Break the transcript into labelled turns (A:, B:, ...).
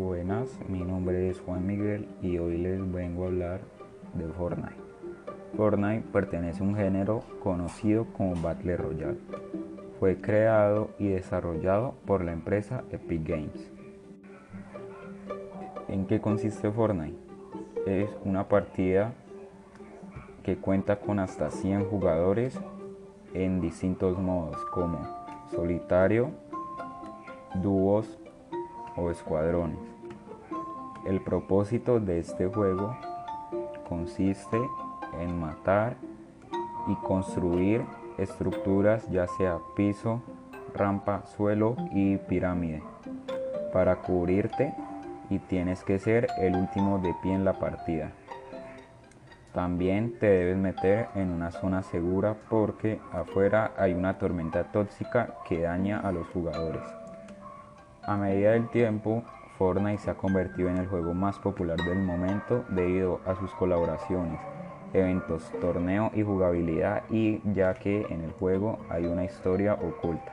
A: días, mi nombre es Juan Miguel y hoy les vengo a hablar de Fortnite. Fortnite pertenece a un género conocido como Battle Royale. Fue creado y desarrollado por la empresa Epic Games. ¿En qué consiste Fortnite? Es una partida que cuenta con hasta 100 jugadores en distintos modos como solitario, dúos o escuadrones. El propósito de este juego consiste en matar y construir estructuras ya sea piso, rampa, suelo y pirámide para cubrirte y tienes que ser el último de pie en la partida. También te debes meter en una zona segura porque afuera hay una tormenta tóxica que daña a los jugadores. A medida del tiempo, Fortnite se ha convertido en el juego más popular del momento debido a sus colaboraciones, eventos, torneo y jugabilidad y ya que en el juego hay una historia oculta.